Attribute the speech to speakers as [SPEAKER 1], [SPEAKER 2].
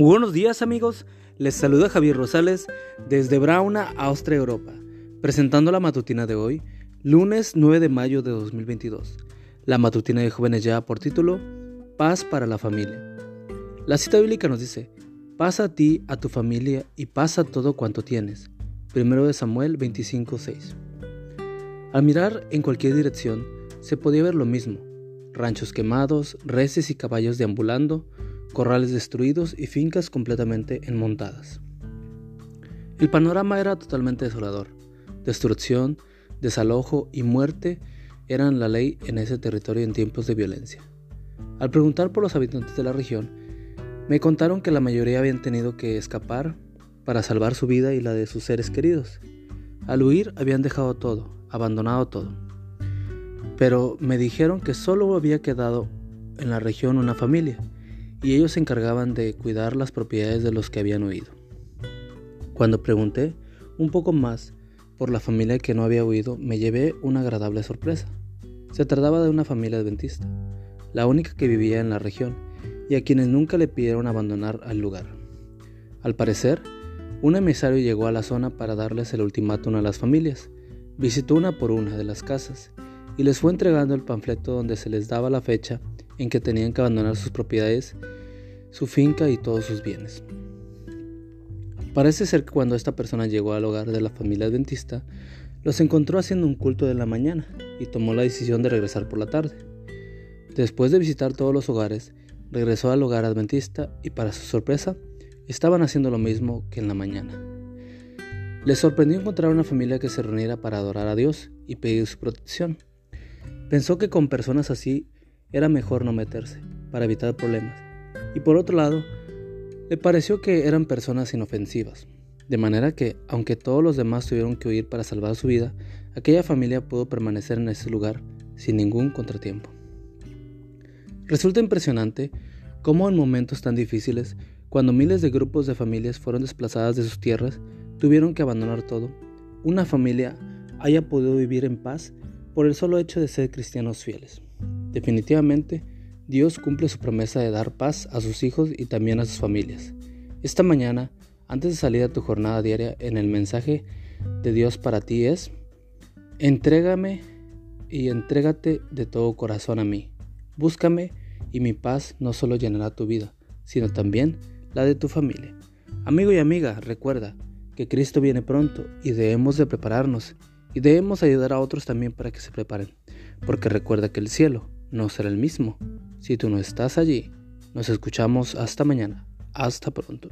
[SPEAKER 1] Buenos días amigos, les saluda Javier Rosales desde Brauna, Austria, Europa, presentando la matutina de hoy, lunes 9 de mayo de 2022. La matutina de jóvenes ya por título, Paz para la familia. La cita bíblica nos dice, paz a ti, a tu familia y pasa todo cuanto tienes. Primero de Samuel 25:6. Al mirar en cualquier dirección, se podía ver lo mismo, ranchos quemados, reses y caballos deambulando, corrales destruidos y fincas completamente enmontadas. El panorama era totalmente desolador. Destrucción, desalojo y muerte eran la ley en ese territorio en tiempos de violencia. Al preguntar por los habitantes de la región, me contaron que la mayoría habían tenido que escapar para salvar su vida y la de sus seres queridos. Al huir habían dejado todo, abandonado todo. Pero me dijeron que solo había quedado en la región una familia, y ellos se encargaban de cuidar las propiedades de los que habían huido. Cuando pregunté un poco más por la familia que no había huido, me llevé una agradable sorpresa. Se trataba de una familia adventista, la única que vivía en la región, y a quienes nunca le pidieron abandonar al lugar. Al parecer, un emisario llegó a la zona para darles el ultimátum a las familias. Visitó una por una de las casas y les fue entregando el panfleto donde se les daba la fecha en que tenían que abandonar sus propiedades, su finca y todos sus bienes. Parece ser que cuando esta persona llegó al hogar de la familia adventista, los encontró haciendo un culto de la mañana y tomó la decisión de regresar por la tarde. Después de visitar todos los hogares, regresó al hogar adventista y para su sorpresa, estaban haciendo lo mismo que en la mañana. Les sorprendió encontrar una familia que se reuniera para adorar a Dios y pedir su protección. Pensó que con personas así era mejor no meterse, para evitar problemas. Y por otro lado, le pareció que eran personas inofensivas, de manera que, aunque todos los demás tuvieron que huir para salvar su vida, aquella familia pudo permanecer en ese lugar sin ningún contratiempo. Resulta impresionante cómo en momentos tan difíciles, cuando miles de grupos de familias fueron desplazadas de sus tierras, tuvieron que abandonar todo, una familia haya podido vivir en paz por el solo hecho de ser cristianos fieles. Definitivamente, Dios cumple su promesa de dar paz a sus hijos y también a sus familias. Esta mañana, antes de salir a tu jornada diaria, en el mensaje de Dios para ti es, entrégame y entrégate de todo corazón a mí. Búscame y mi paz no solo llenará tu vida, sino también la de tu familia. Amigo y amiga, recuerda que Cristo viene pronto y debemos de prepararnos y debemos ayudar a otros también para que se preparen, porque recuerda que el cielo no será el mismo. Si tú no estás allí, nos escuchamos hasta mañana. Hasta pronto.